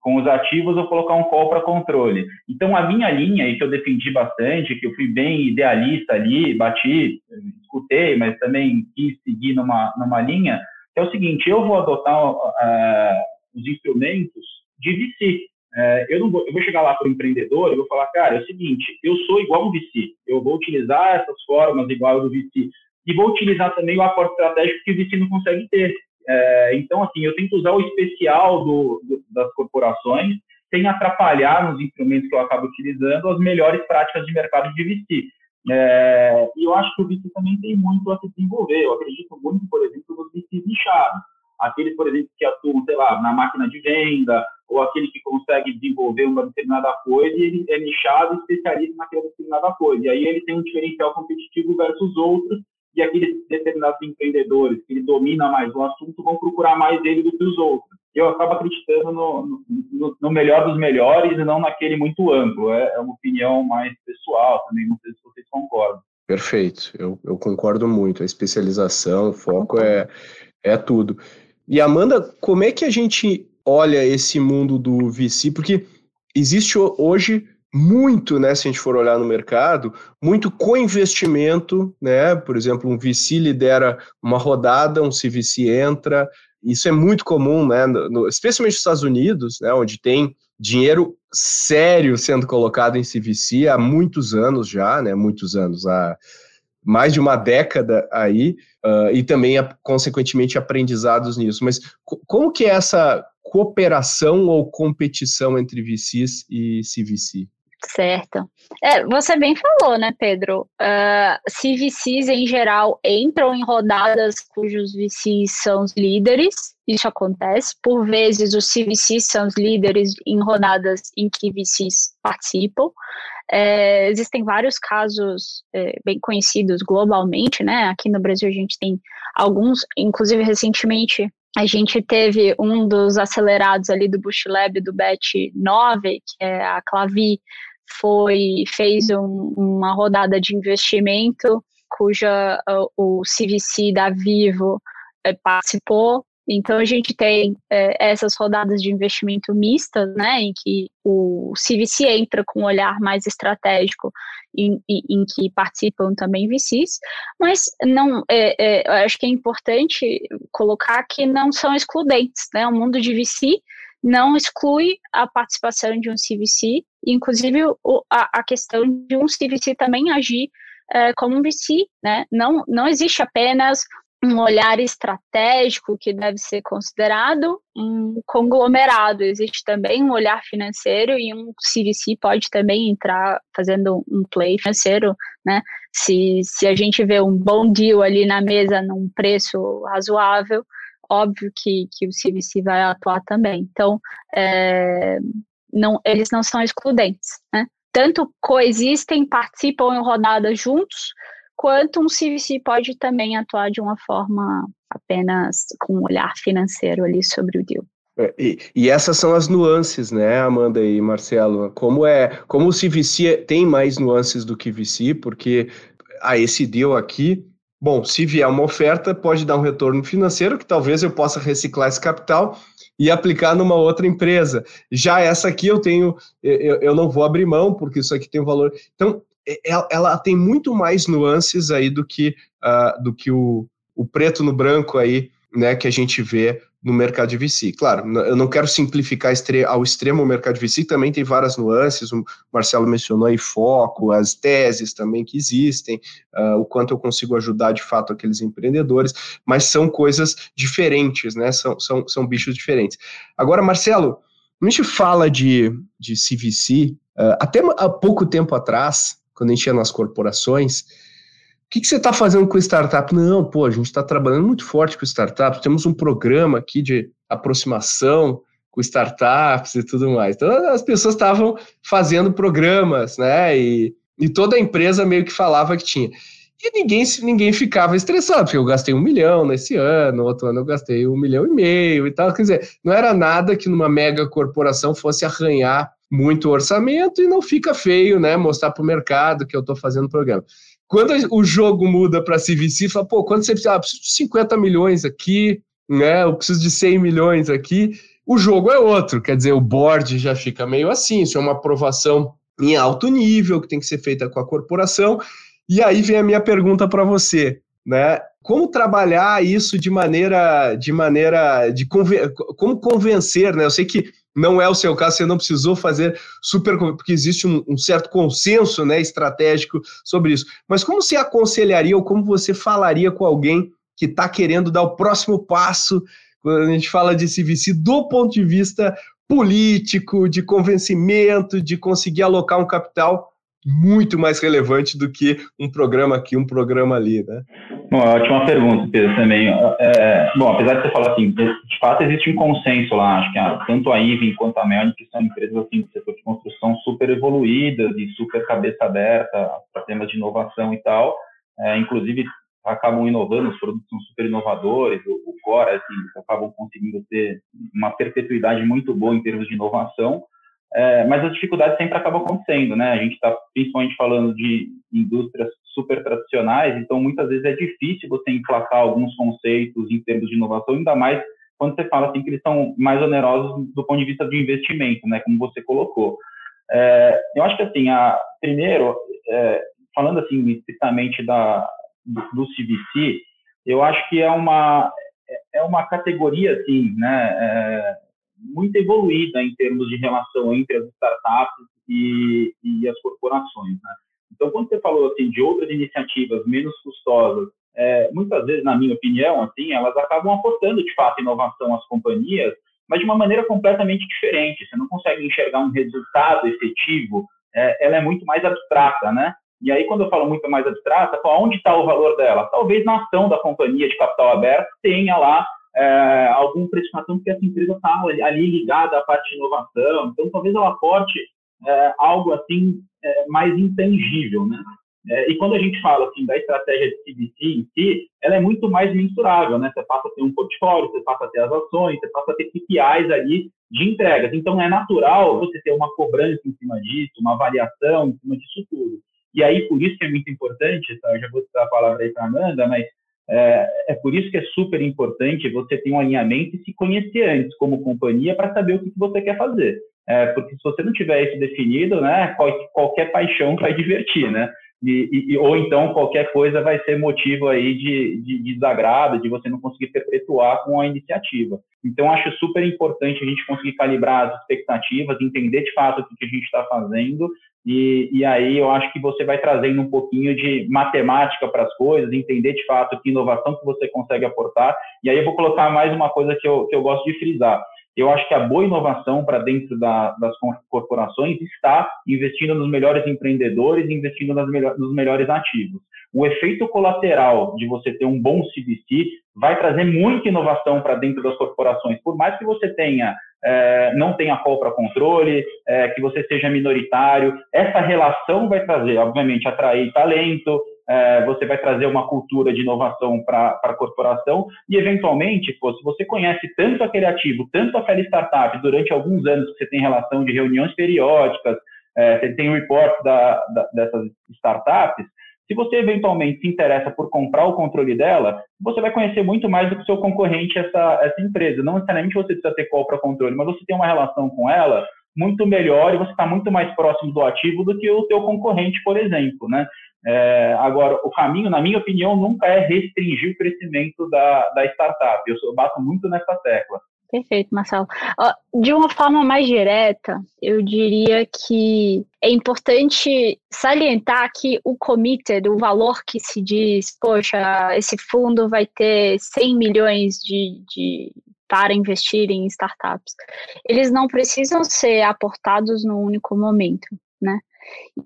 com os ativos ou colocar um call para controle. Então, a minha linha, e que eu defendi bastante, que eu fui bem idealista ali, bati, escutei, mas também quis seguir numa, numa linha, é o seguinte, eu vou adotar uh, os instrumentos de VC. Uh, eu, não vou, eu vou chegar lá para o empreendedor e vou falar, cara, é o seguinte, eu sou igual um VC, eu vou utilizar essas formas igual do VC, e vou utilizar também o aporte estratégico que o VC não consegue ter. É, então, assim, eu tento usar o especial do, do, das corporações sem atrapalhar nos instrumentos que eu acabo utilizando as melhores práticas de mercado de VC. É, e eu acho que o VC também tem muito a se desenvolver. Eu acredito muito, por exemplo, nos VCs nichados. Aqueles, por exemplo, que atuam, sei lá, na máquina de venda, ou aquele que consegue desenvolver uma determinada coisa e ele é nichado especialista naquela determinada coisa. E aí ele tem um diferencial competitivo versus outros e aqueles determinados empreendedores que ele domina mais o assunto vão procurar mais ele do que os outros. Eu acabo acreditando no, no, no melhor dos melhores e não naquele muito amplo. É, é, uma opinião mais pessoal também, não sei se vocês concordam. Perfeito, eu, eu concordo muito. A especialização, o foco é, é tudo. E Amanda, como é que a gente olha esse mundo do VC? Porque existe hoje muito, né, se a gente for olhar no mercado, muito co-investimento, né? Por exemplo, um VC lidera uma rodada, um CVC entra. Isso é muito comum, né? No, especialmente nos Estados Unidos, né, onde tem dinheiro sério sendo colocado em CVC há muitos anos já, né? Muitos anos, há mais de uma década aí, uh, e também, consequentemente, aprendizados nisso. Mas como que é essa cooperação ou competição entre VCs e CVC? Certo. É, você bem falou, né, Pedro? Uh, CVCs, em geral, entram em rodadas cujos VCs são os líderes, isso acontece. Por vezes, os CVCs são os líderes em rodadas em que VCs participam. É, existem vários casos é, bem conhecidos globalmente, né? Aqui no Brasil a gente tem alguns, inclusive recentemente a gente teve um dos acelerados ali do Bush Lab do BET 9, que é a Clavi, foi fez um, uma rodada de investimento cuja uh, o CVC da Vivo uh, participou então, a gente tem é, essas rodadas de investimento mistas, né, em que o CVC entra com um olhar mais estratégico, em, em, em que participam também VCs, mas não, é, é, acho que é importante colocar que não são excludentes, né, o mundo de VC não exclui a participação de um CVC, inclusive o, a, a questão de um CVC também agir é, como um VC, né? Não, não existe apenas um olhar estratégico que deve ser considerado um conglomerado. Existe também um olhar financeiro e um CVC pode também entrar fazendo um play financeiro, né? Se, se a gente vê um bom deal ali na mesa num preço razoável, óbvio que, que o CVC vai atuar também. Então, é, não, eles não são excludentes, né? Tanto coexistem, participam em rodadas juntos, quanto um CVC pode também atuar de uma forma apenas com um olhar financeiro ali sobre o deal. É, e, e, essas são as nuances, né, Amanda e Marcelo? Como é, como o CVC tem mais nuances do que VC, porque a ah, esse deal aqui, bom, se vier uma oferta, pode dar um retorno financeiro que talvez eu possa reciclar esse capital e aplicar numa outra empresa. Já essa aqui eu tenho, eu, eu não vou abrir mão, porque isso aqui tem um valor. Então, ela, ela tem muito mais nuances aí do que, uh, do que o, o preto no branco aí, né, que a gente vê no mercado de VC. Claro, eu não quero simplificar ao extremo o mercado de VC, também tem várias nuances, o Marcelo mencionou aí foco, as teses também que existem, uh, o quanto eu consigo ajudar de fato aqueles empreendedores, mas são coisas diferentes, né, são, são, são bichos diferentes. Agora, Marcelo, a gente fala de, de CVC, uh, ah, até há pouco tempo atrás, quando a gente ia nas corporações, o que, que você está fazendo com startup? Não, pô, a gente está trabalhando muito forte com startups, temos um programa aqui de aproximação com startups e tudo mais. Então, as pessoas estavam fazendo programas, né? E, e toda a empresa meio que falava que tinha. E ninguém, ninguém ficava estressado, porque eu gastei um milhão nesse ano, outro ano eu gastei um milhão e meio e tal. Quer dizer, não era nada que numa mega corporação fosse arranhar muito orçamento e não fica feio, né? Mostrar para o mercado que eu estou fazendo o programa. Quando o jogo muda para CVC, fala, pô, quando você precisa, ah, preciso de 50 milhões aqui, né? Eu preciso de 100 milhões aqui. O jogo é outro, quer dizer, o board já fica meio assim, isso é uma aprovação em alto nível que tem que ser feita com a corporação. E aí vem a minha pergunta para você, né? Como trabalhar isso de maneira, de maneira, de conven como convencer, né? Eu sei que não é o seu caso, você não precisou fazer super, porque existe um, um, certo consenso né, estratégico sobre isso. Mas como você aconselharia ou como você falaria com alguém que está querendo dar o próximo passo, quando a gente fala de CVC, do ponto de vista político, de convencimento, de conseguir alocar um capital muito mais relevante do que um programa aqui, um programa ali, né? Bom, ótima pergunta, Pedro, também. É, bom, apesar de você falar assim, de fato existe um consenso lá, acho que ah, tanto a IVE quanto a Melnik que são empresas assim, do setor de construção super evoluídas e super cabeça aberta para temas de inovação e tal, é, inclusive acabam inovando, os produtos são super inovadores, o, o core, assim, acabam conseguindo ter uma perpetuidade muito boa em termos de inovação, é, mas as dificuldades sempre acabam acontecendo, né? A gente está principalmente falando de indústrias super tradicionais, então muitas vezes é difícil você emplacar alguns conceitos em termos de inovação, ainda mais quando você fala assim que eles são mais onerosos do ponto de vista de investimento, né? Como você colocou. É, eu acho que assim, a, primeiro, é, falando assim estritamente da do, do CVC, eu acho que é uma é, é uma categoria assim, né? Muito evoluída em termos de relação entre as startups e, e as corporações, né? Então, quando você falou assim de outras iniciativas menos custosas, é, muitas vezes, na minha opinião, assim, elas acabam apostando de fato inovação às companhias, mas de uma maneira completamente diferente. Você não consegue enxergar um resultado efetivo. É, ela é muito mais abstrata, né? E aí, quando eu falo muito mais abstrata, onde está o valor dela? Talvez na ação da companhia de capital aberto tenha lá é, algum precificação porque essa empresa está ali ligada à parte de inovação, então talvez ela aporte é, algo assim é, mais intangível, né? É, e quando a gente fala assim, da estratégia de CBC em si, ela é muito mais mensurável, né? Você passa a ter um portfólio, você passa a ter as ações, você passa a ter KPIs ali de entregas. Então, é natural você ter uma cobrança em cima disso, uma avaliação em cima disso tudo. E aí, por isso que é muito importante, tá? eu já vou dar a palavra aí para Amanda, mas é, é, por isso que é super importante você ter um alinhamento e se conhecer antes como companhia para saber o que, você quer fazer. É, porque se você não tiver isso definido, né, qual, qualquer paixão vai divertir, né? E, e, ou então qualquer coisa vai ser motivo aí de, de, de, desagrado, de você não conseguir perpetuar com a iniciativa. Então, acho super importante a gente conseguir calibrar as expectativas, entender de fato o que a gente está fazendo, e, e, aí eu acho que você vai trazendo um pouquinho de matemática para as coisas, entender de fato que inovação que você consegue aportar, e aí eu vou colocar mais uma coisa que eu, que eu gosto de frisar eu acho que a boa inovação para dentro da, das corporações está investindo nos melhores empreendedores, investindo melhor, nos melhores ativos. O efeito colateral de você ter um bom CVC vai trazer muita inovação para dentro das corporações. Por mais que você tenha é, não tenha call para controle, é, que você seja minoritário, essa relação vai trazer, obviamente, atrair talento, é, você vai trazer uma cultura de inovação para a corporação. E, eventualmente, pô, se você conhece tanto aquele ativo, tanto aquela startup durante alguns anos que você tem relação de reuniões periódicas, é, você tem um report da, da, dessas startups, se você eventualmente se interessa por comprar o controle dela, você vai conhecer muito mais do que o seu concorrente essa, essa empresa. Não necessariamente você precisa ter call para controle, mas você tem uma relação com ela muito melhor e você está muito mais próximo do ativo do que o seu concorrente, por exemplo, né? É, agora, o caminho, na minha opinião, nunca é restringir o crescimento da, da startup. Eu bato muito nessa tecla. Perfeito, Marcelo. De uma forma mais direta, eu diria que é importante salientar que o committed, o valor que se diz, poxa, esse fundo vai ter 100 milhões de, de para investir em startups, eles não precisam ser aportados no único momento, né?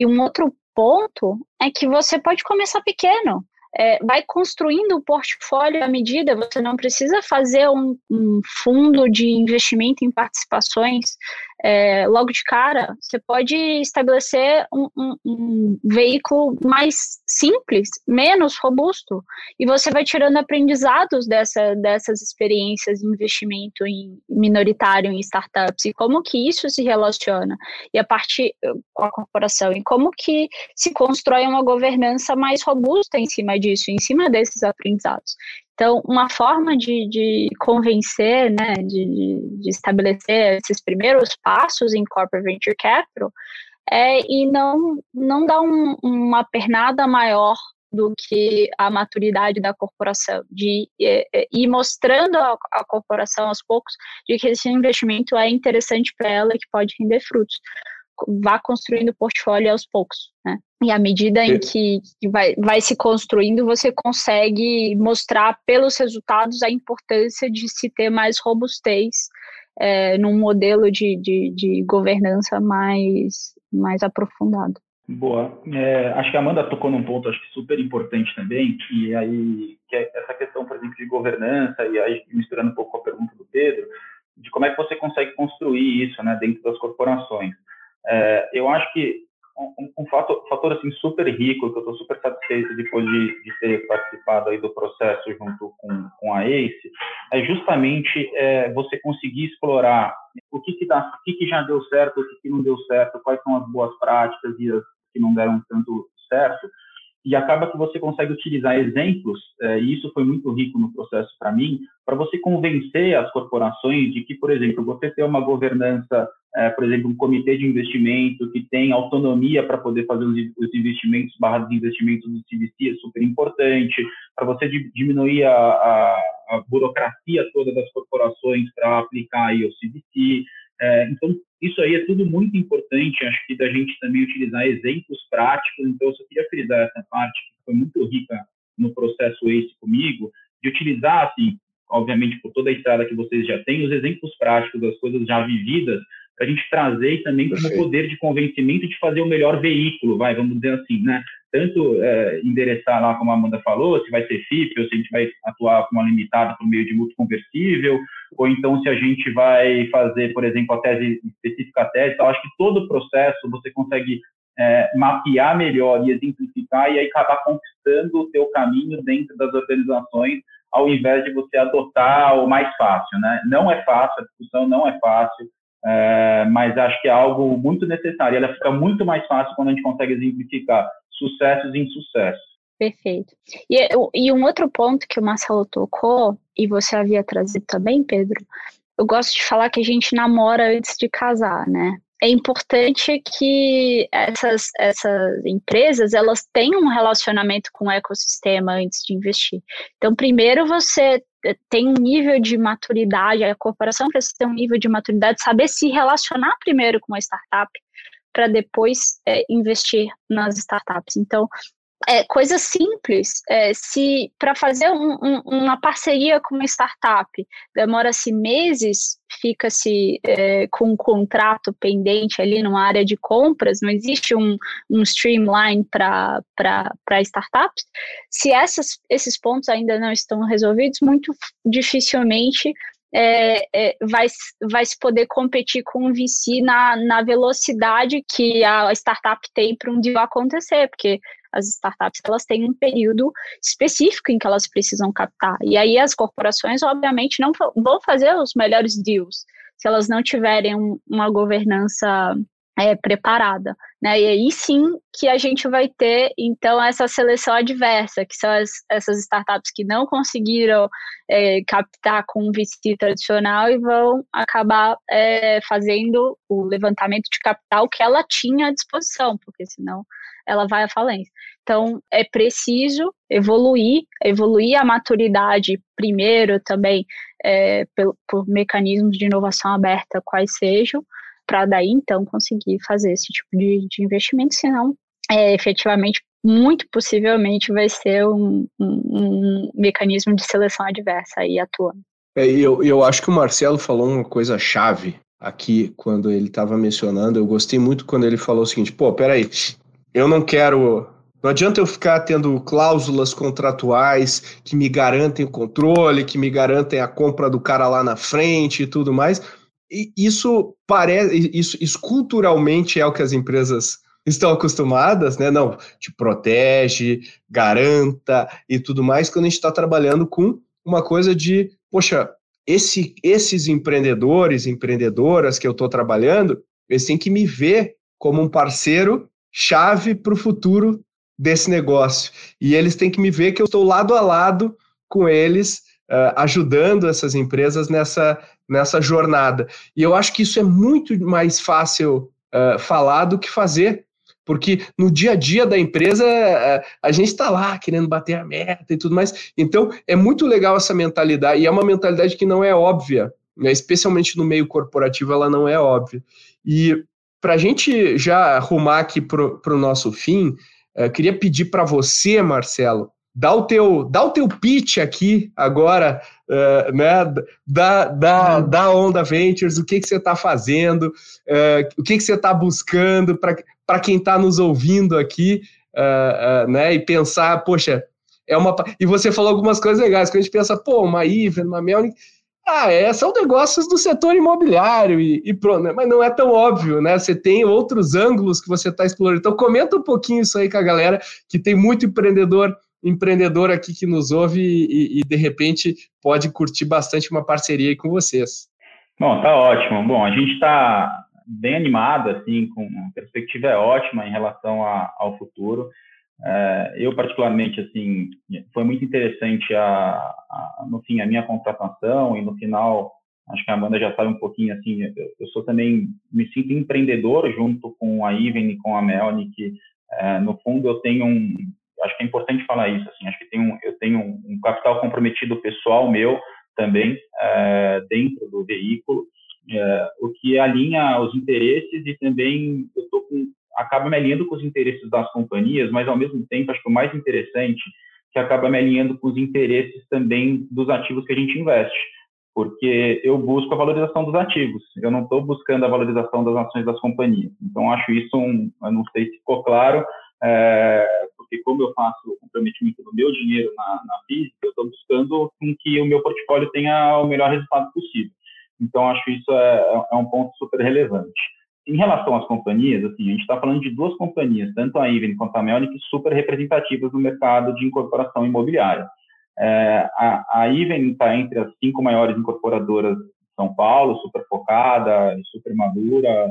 E um outro ponto é que você pode começar pequeno. É, vai construindo o portfólio à medida, você não precisa fazer um, um fundo de investimento em participações é, logo de cara, você pode estabelecer um, um, um, veículo mais simples, menos robusto, e você vai tirando aprendizados dessa, dessas experiências de investimento em minoritário em startups, e como que isso se relaciona, e a partir com a corporação, e como que se constrói uma governança mais robusta em cima disso, em cima desses aprendizados. Então, uma forma de, de convencer, né, de, de, estabelecer esses primeiros passos em corporate venture capital é e não, não dar um, uma pernada maior do que a maturidade da corporação, de ir mostrando a, a corporação aos poucos de que esse investimento é interessante para ela e que pode render frutos vá construindo o portfólio aos poucos, né? E à medida em que, vai, vai se construindo, você consegue mostrar pelos resultados a importância de se ter mais robustez é, num modelo de, de, de governança mais, mais aprofundado. Boa. É, acho que a Amanda tocou num ponto acho que super importante também, que aí que é essa questão, por exemplo, de governança, e aí misturando um pouco com a pergunta do Pedro, de como é que você consegue construir isso né, dentro das corporações. É, eu acho que um, um fator, fator, assim super rico que eu estou super satisfeito depois de, de, ter participado aí do processo junto com, com a ACE é justamente é, você conseguir explorar o que que dá, o que que já deu certo, o que que não deu certo, quais são as boas práticas e as que não deram tanto certo e acaba que você consegue utilizar exemplos, é, e isso foi muito rico no processo para mim, para você convencer as corporações de que, por exemplo, você ter uma governança, é, por exemplo, um comitê de investimento que tem autonomia para poder fazer os, os investimentos, barras de investimentos do CVC é super importante, para você diminuir a, a, a, burocracia toda das corporações para aplicar aí o CVC, é, então, isso aí é tudo muito importante, acho que da gente também utilizar exemplos práticos. Então, eu só queria frisar essa parte que foi muito rica no processo ACE comigo, de utilizar, assim, obviamente, por toda a estrada que vocês já têm, os exemplos práticos das coisas já vividas, para a gente trazer também como poder de convencimento de fazer o melhor veículo, vai, vamos dizer assim, né? Tanto é, endereçar lá, como a Amanda falou, se vai ser FIP ou se a gente vai atuar com uma limitada por meio de mútuo conversível, ou então se a gente vai fazer, por exemplo, a tese específica a tese. Então, acho que todo o processo você consegue é, mapear melhor e exemplificar e aí acabar conquistando o teu caminho dentro das organizações, ao invés de você adotar o mais fácil, né? Não é fácil, a discussão não é fácil, é, mas acho que é algo muito necessário. Ela fica muito mais fácil quando a gente consegue exemplificar sucessos em sucessos. Perfeito. E, e um outro ponto que o Marcelo tocou, e você havia trazido também, Pedro, eu gosto de falar que a gente namora antes de casar, né? É importante que essas, essas empresas elas tenham um relacionamento com o ecossistema antes de investir. Então, primeiro você tem um nível de maturidade, a corporação precisa ter um nível de maturidade, saber se relacionar primeiro com a startup para depois é, investir nas startups. Então, é, coisa simples. É, se para fazer um, um, uma parceria com uma startup demora-se meses, fica-se é, com um contrato pendente ali numa área de compras, não existe um, um streamline para startups. Se essas, esses pontos ainda não estão resolvidos, muito dificilmente é, é, vai, vai se poder competir com o VC na, na velocidade que a startup tem para um deal acontecer, porque as startups elas têm um período específico em que elas precisam captar. E aí as corporações, obviamente, não vão fazer os melhores deals se elas não tiverem um, uma governança é, preparada, né? E aí sim que a gente vai ter então essa seleção adversa, que são as, essas startups que não conseguiram é, captar com um VC tradicional e vão acabar é, fazendo o levantamento de capital que ela tinha à disposição, porque senão ela vai à falência. Então, é preciso evoluir, evoluir a maturidade primeiro também é, por, por mecanismos de inovação aberta, quais sejam, para daí então conseguir fazer esse tipo de, de investimento, senão é, efetivamente, muito possivelmente vai ser um, um, um mecanismo de seleção adversa aí atuando. É, eu, eu acho que o Marcelo falou uma coisa chave aqui quando ele estava mencionando. Eu gostei muito quando ele falou o seguinte: pô, peraí, eu não quero. Não adianta eu ficar tendo cláusulas contratuais que me garantem o controle, que me garantem a compra do cara lá na frente e tudo mais. Isso parece, isso, isso culturalmente é o que as empresas estão acostumadas, né? Não, te protege, garanta e tudo mais, quando a gente está trabalhando com uma coisa de, poxa, esse, esses empreendedores, empreendedoras que eu estou trabalhando, eles têm que me ver como um parceiro chave para o futuro desse negócio. E eles têm que me ver que eu estou lado a lado com eles, uh, ajudando essas empresas nessa, nessa jornada. E eu acho que isso é muito mais fácil uh, falar do que fazer, porque no dia a dia da empresa a gente está lá querendo bater a meta e tudo mais. Então é muito legal essa mentalidade, e é uma mentalidade que não é óbvia, né? especialmente no meio corporativo, ela não é óbvia. E para a gente já arrumar aqui para o nosso fim, uh, queria pedir para você, Marcelo, dá o teu, dá o teu pitch aqui agora, uh, né, da, da, uhum. da Onda Ventures, o que, que você está fazendo, uh, o que, que você está buscando para quem está nos ouvindo aqui, uh, né, e pensar, poxa, é uma... E você falou algumas coisas legais, quando a gente pensa, pô, uma Iver, uma Melnick, ah, é, são negócios do setor imobiliário e, e pronto, né? mas não é tão óbvio, né? Você tem outros ângulos que você está explorando. Então, comenta um pouquinho isso aí com a galera, que tem muito empreendedor empreendedor aqui que nos ouve e, e, de repente pode curtir bastante uma parceria aí com vocês. Bom, tá ótimo. Bom, a gente está bem animado, assim, com a perspectiva é ótima em relação a, ao futuro. É, eu, particularmente, assim, foi muito interessante, a, a, no fim, a minha contratação e no final, acho que a Amanda já sabe um pouquinho, assim, eu, eu sou também, me sinto empreendedor junto com a Iven e com a Melanie, que, é, no fundo, eu tenho um, acho que é importante falar isso, assim, acho que tem um, eu tenho um, capital comprometido pessoal meu também é, dentro do veículo, é, o que alinha os interesses e também eu tô com acaba me alinhando com os interesses das companhias, mas ao mesmo tempo acho que o mais interessante que acaba me alinhando com os interesses também dos ativos que a gente investe, porque eu busco a valorização dos ativos, eu não estou buscando a valorização das ações das companhias. Então acho isso um, eu não sei se ficou claro, é, porque como eu faço o comprometimento do meu dinheiro na, na física, eu estou buscando com que o meu portfólio tenha o melhor resultado possível. Então acho isso é, é um ponto super relevante. em relação às companhias, assim, a gente está falando de duas companhias, tanto a Even quanto a Melnick, super representativas no mercado de incorporação imobiliária. É, a, a Even está entre as cinco maiores incorporadoras de São Paulo, super focada, super madura, é,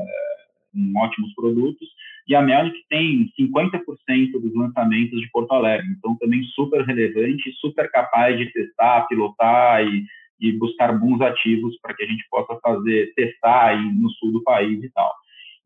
com ótimos produtos, e a Melnick tem 50% dos lançamentos de Porto Alegre, então também super relevante, super capaz de testar, pilotar e, e buscar bons ativos para que a gente possa fazer, testar aí no sul do país e tal.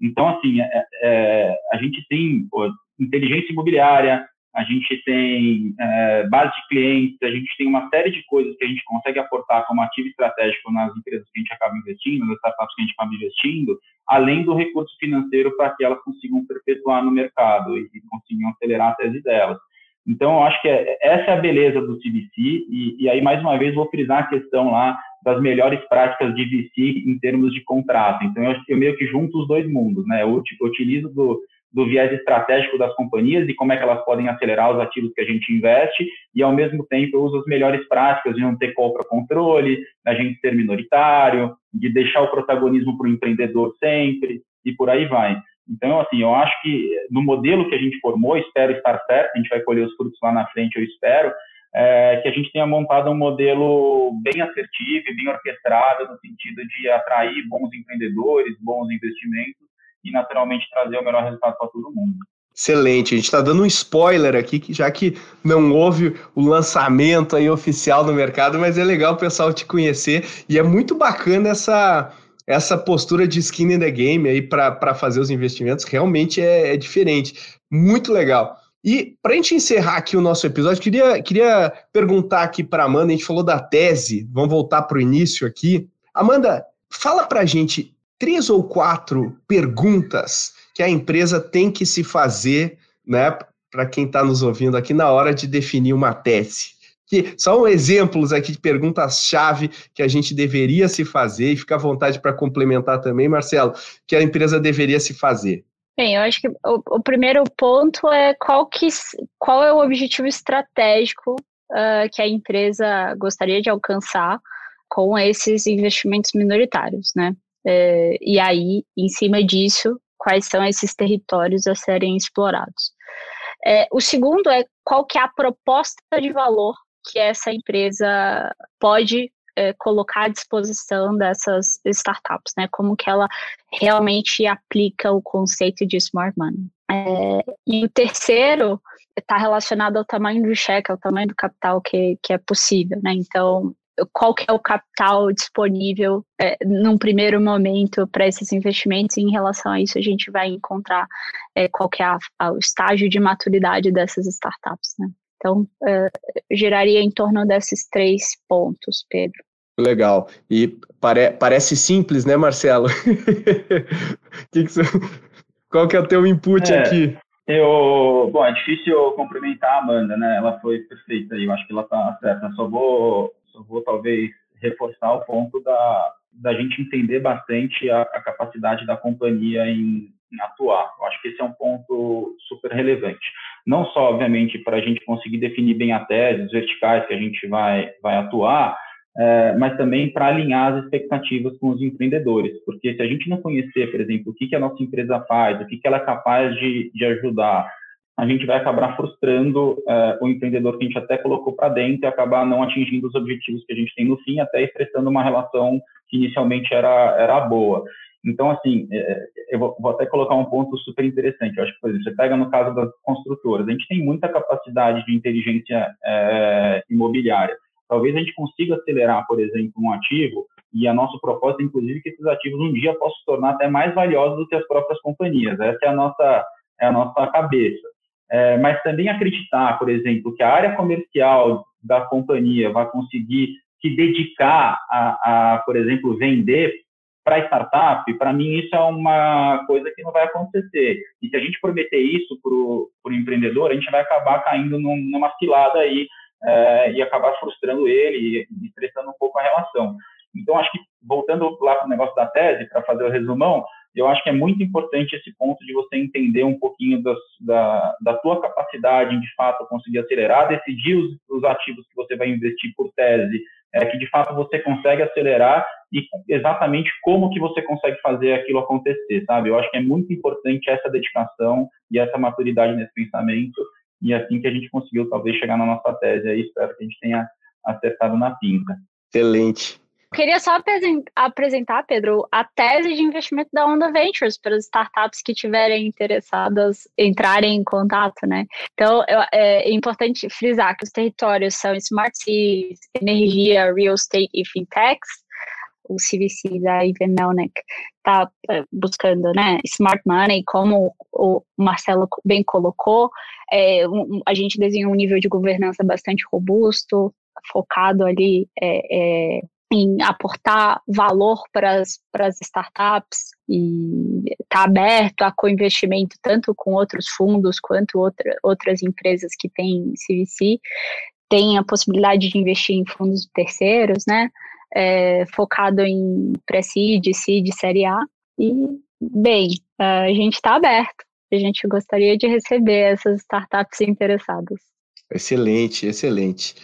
Então, assim, é, é, a gente tem pô, inteligência imobiliária, a gente tem é, base de clientes, a gente tem uma série de coisas que a gente consegue aportar como ativo estratégico nas empresas que a gente acaba investindo, nas startups que a gente acaba investindo, além do recurso financeiro para que elas consigam perpetuar no mercado e, e consigam acelerar a tese delas. Então, eu acho que é, essa é a beleza do CVC, e, e, aí, mais uma vez, vou frisar a questão lá das melhores práticas de VC em termos de contrato. Então, eu, eu meio que junto os dois mundos, né? Eu utilizo do, do viés estratégico das companhias e como é que elas podem acelerar os ativos que a gente investe, e ao mesmo tempo eu uso as melhores práticas de não ter compra controle, da gente ser minoritário, de deixar o protagonismo para o empreendedor sempre, e por aí vai. Então, assim, eu acho que no modelo que a gente formou, espero estar certo, a gente vai colher os frutos lá na frente, eu espero, é, que a gente tenha montado um modelo bem assertivo e bem orquestrado no sentido de atrair bons empreendedores, bons investimentos e naturalmente trazer o melhor resultado para todo mundo. Excelente, a gente está dando um spoiler aqui, já que não houve o lançamento aí oficial no mercado, mas é legal o pessoal te conhecer e é muito bacana essa essa postura de skin in the game aí para fazer os investimentos realmente é, é diferente. Muito legal. E para a gente encerrar aqui o nosso episódio, queria, queria perguntar aqui para Amanda, a gente falou da tese, vamos voltar para o início aqui. Amanda, fala para a gente três ou quatro perguntas que a empresa tem que se fazer, né, para quem está nos ouvindo aqui na hora de definir uma tese que são exemplos aqui de perguntas-chave que a gente deveria se fazer, e fica à vontade para complementar também, Marcelo, que a empresa deveria se fazer. Bem, eu acho que o, o primeiro ponto é qual, que, qual é o objetivo estratégico uh, que a empresa gostaria de alcançar com esses investimentos minoritários, né? É, e aí, em cima disso, quais são esses territórios a serem explorados. É, o segundo é qual que é a proposta de valor que essa empresa pode é, colocar à disposição dessas startups, né? Como que ela realmente aplica o conceito de smart money. É, e o terceiro está relacionado ao tamanho do cheque, ao tamanho do capital que, que é possível, né? Então, qual que é o capital disponível é, num primeiro momento para esses investimentos e em relação a isso a gente vai encontrar é, qual que é a, a, o estágio de maturidade dessas startups, né? Então, uh, giraria em torno desses três pontos, Pedro. Legal. E pare parece simples, né, Marcelo? que que você... Qual que é o teu input é, aqui? Eu, bom, é difícil cumprimentar a Amanda, né? Ela foi perfeita e eu acho que ela está certa. Só vou, só vou talvez reforçar o ponto da, da gente entender bastante a, a capacidade da companhia em, em atuar. Eu acho que esse é um ponto super relevante não só, obviamente, para a gente conseguir definir bem a tese, os verticais que a gente vai, vai atuar, é, mas também para alinhar as expectativas com os empreendedores, porque se a gente não conhecer, por exemplo, o que, que a nossa empresa faz, o que, que ela é capaz de, de ajudar, a gente vai acabar frustrando é, o empreendedor que a gente até colocou para dentro e acabar não atingindo os objetivos que a gente tem no fim, até estressando uma relação que inicialmente era, era boa. Então, assim, é, é, eu vou, até colocar um ponto super interessante. Eu acho que, por exemplo, você pega no caso das construtoras, a gente tem muita capacidade de inteligência é, imobiliária. Talvez a gente consiga acelerar, por exemplo, um ativo, e a nossa proposta, inclusive, que esses ativos um dia possam se tornar até mais valiosos do que as próprias companhias. Essa é a nossa, é a nossa cabeça. É, mas também acreditar, por exemplo, que a área comercial da companhia vai conseguir se dedicar a, a por exemplo, vender para startup, para mim isso é uma coisa que não vai acontecer. E se a gente prometer isso para o empreendedor, a gente vai acabar caindo num, numa cilada aí é, e acabar frustrando ele e estressando um pouco a relação. Então, acho que, voltando lá para o negócio da tese, para fazer o resumão, eu acho que é muito importante esse ponto de você entender um pouquinho das, da, da tua capacidade em, de fato, conseguir acelerar, decidir os, os ativos que você vai investir por tese, é, que de fato você consegue acelerar e exatamente como que você consegue fazer aquilo acontecer, sabe? Eu acho que é muito importante essa dedicação e essa maturidade nesse pensamento e é assim que a gente conseguiu talvez chegar na nossa tese aí, espero que a gente tenha acertado na pinta. Excelente. Queria só apresentar, Pedro, a tese de investimento da Onda Ventures para as startups que tiverem interessadas entrarem em contato, né? Então, é importante frisar que os territórios são Smart Cities, energia, real estate e fintechs. O CVC da Ivan Melnick está é, buscando, né, smart money, como o Marcelo bem colocou. É, a gente desenhou um nível de governança bastante robusto, focado ali é, é, em aportar valor para as startups e está aberto a co-investimento tanto com outros fundos quanto outra, outras empresas que têm CVC, tem a possibilidade de investir em fundos terceiros, né? É, focado em pré-seed, seed, série A. E, bem, a gente está aberto. A gente gostaria de receber essas startups interessadas. Excelente, excelente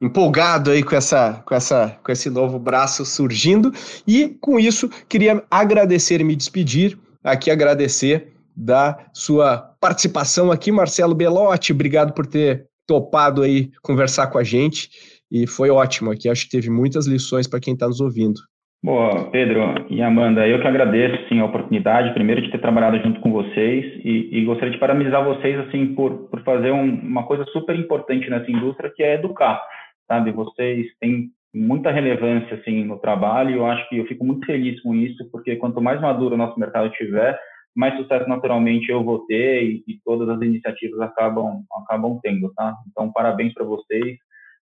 empolgado aí com essa, com essa, com esse novo braço surgindo. E com isso queria agradecer e me despedir aqui agradecer da sua participação aqui, Marcelo Belotti, obrigado por ter topado aí conversar com a gente e foi ótimo aqui, acho que teve muitas lições para quem está nos ouvindo. Boa, Pedro e Amanda, eu que agradeço sim a oportunidade, primeiro de ter trabalhado junto com vocês e, e gostaria de parabenizar vocês assim por, por fazer um, uma coisa super importante nessa indústria que é educar sabe? Vocês têm muita relevância assim no trabalho. Eu acho que eu fico muito feliz com isso, porque quanto mais maduro o nosso mercado tiver, mais sucesso naturalmente eu vou ter e, e todas as iniciativas acabam acabam tendo, tá? Então parabéns para vocês.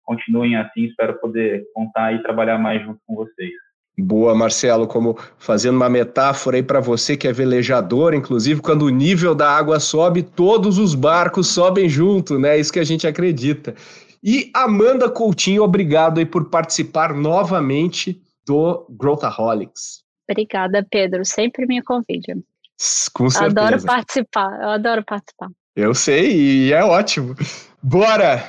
Continuem assim, espero poder contar e trabalhar mais junto com vocês. Boa, Marcelo, como fazendo uma metáfora aí para você que é velejador, inclusive quando o nível da água sobe, todos os barcos sobem junto, né? Isso que a gente acredita. E Amanda Coutinho, obrigado aí por participar novamente do Growthaholics. Obrigada, Pedro. Sempre me convide. Com certeza. Adoro participar, eu adoro participar. Eu sei, e é ótimo. Bora!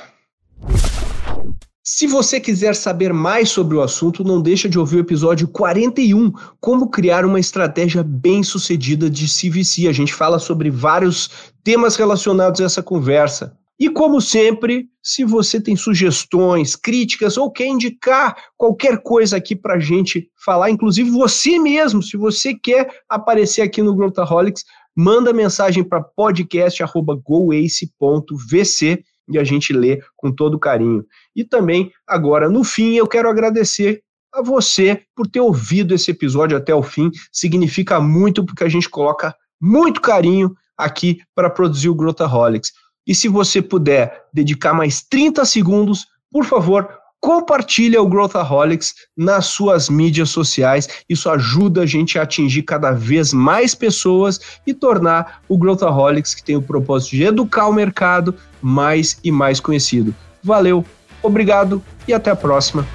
Se você quiser saber mais sobre o assunto, não deixa de ouvir o episódio 41, como criar uma estratégia bem-sucedida de CVC. A gente fala sobre vários temas relacionados a essa conversa. E como sempre, se você tem sugestões, críticas ou quer indicar qualquer coisa aqui para a gente falar, inclusive você mesmo, se você quer aparecer aqui no Growthaholics, manda mensagem para podcast@goace.vc e a gente lê com todo carinho. E também agora no fim eu quero agradecer a você por ter ouvido esse episódio até o fim. Significa muito porque a gente coloca muito carinho aqui para produzir o Growthaholics. E se você puder dedicar mais 30 segundos, por favor, compartilhe o Growthaholics nas suas mídias sociais. Isso ajuda a gente a atingir cada vez mais pessoas e tornar o Growthaholics, que tem o propósito de educar o mercado, mais e mais conhecido. Valeu, obrigado e até a próxima.